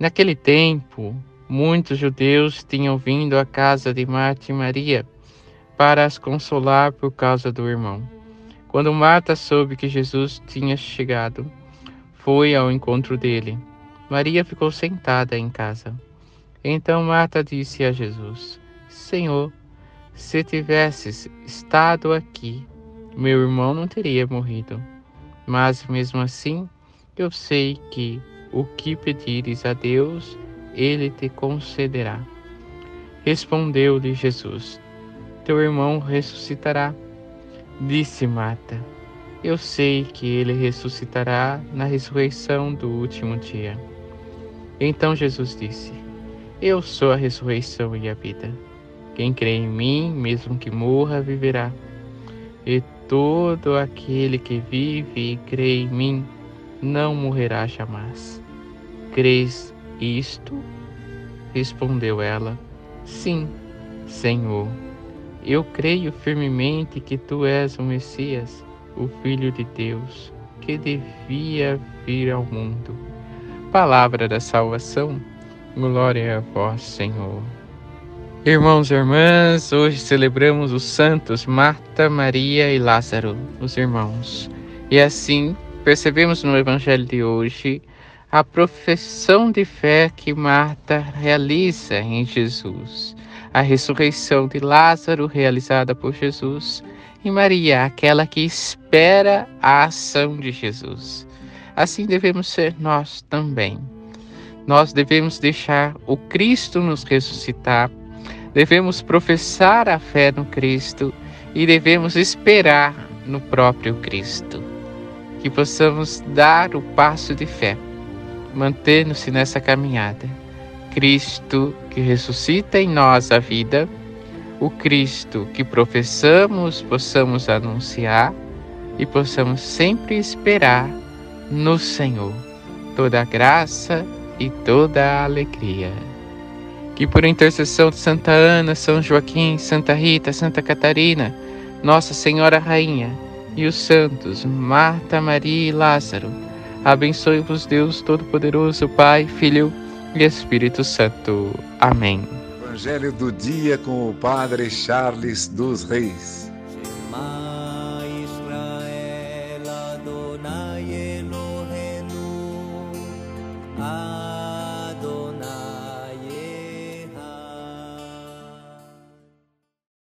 Naquele tempo, muitos judeus tinham vindo à casa de Marta e Maria para as consolar por causa do irmão. Quando Marta soube que Jesus tinha chegado, foi ao encontro dele. Maria ficou sentada em casa. Então Marta disse a Jesus: Senhor, se tivesses estado aqui, meu irmão não teria morrido. Mas mesmo assim, eu sei que o que pedires a Deus, ele te concederá. Respondeu-lhe Jesus: Teu irmão ressuscitará. Disse Marta: Eu sei que ele ressuscitará na ressurreição do último dia. Então Jesus disse: Eu sou a ressurreição e a vida. Quem crê em mim, mesmo que morra, viverá. E todo aquele que vive e crê em mim, não morrerá jamais. Crês isto? Respondeu ela: Sim, Senhor. Eu creio firmemente que tu és o Messias, o Filho de Deus, que devia vir ao mundo. Palavra da salvação, glória a vós, Senhor. Irmãos e irmãs, hoje celebramos os santos Marta, Maria e Lázaro, os irmãos. E assim percebemos no Evangelho de hoje a profissão de fé que Marta realiza em Jesus, a ressurreição de Lázaro realizada por Jesus e Maria, aquela que espera a ação de Jesus. Assim devemos ser nós também. Nós devemos deixar o Cristo nos ressuscitar, devemos professar a fé no Cristo e devemos esperar no próprio Cristo que possamos dar o passo de fé, mantendo-se nessa caminhada. Cristo que ressuscita em nós a vida, o Cristo que professamos, possamos anunciar e possamos sempre esperar no Senhor toda a graça e toda a alegria. Que por intercessão de Santa Ana, São Joaquim, Santa Rita, Santa Catarina, Nossa Senhora Rainha, e os santos Marta, Maria e Lázaro. Abençoe-vos Deus Todo-Poderoso, Pai, Filho e Espírito Santo. Amém. Evangelho do dia com o Padre Charles dos Reis.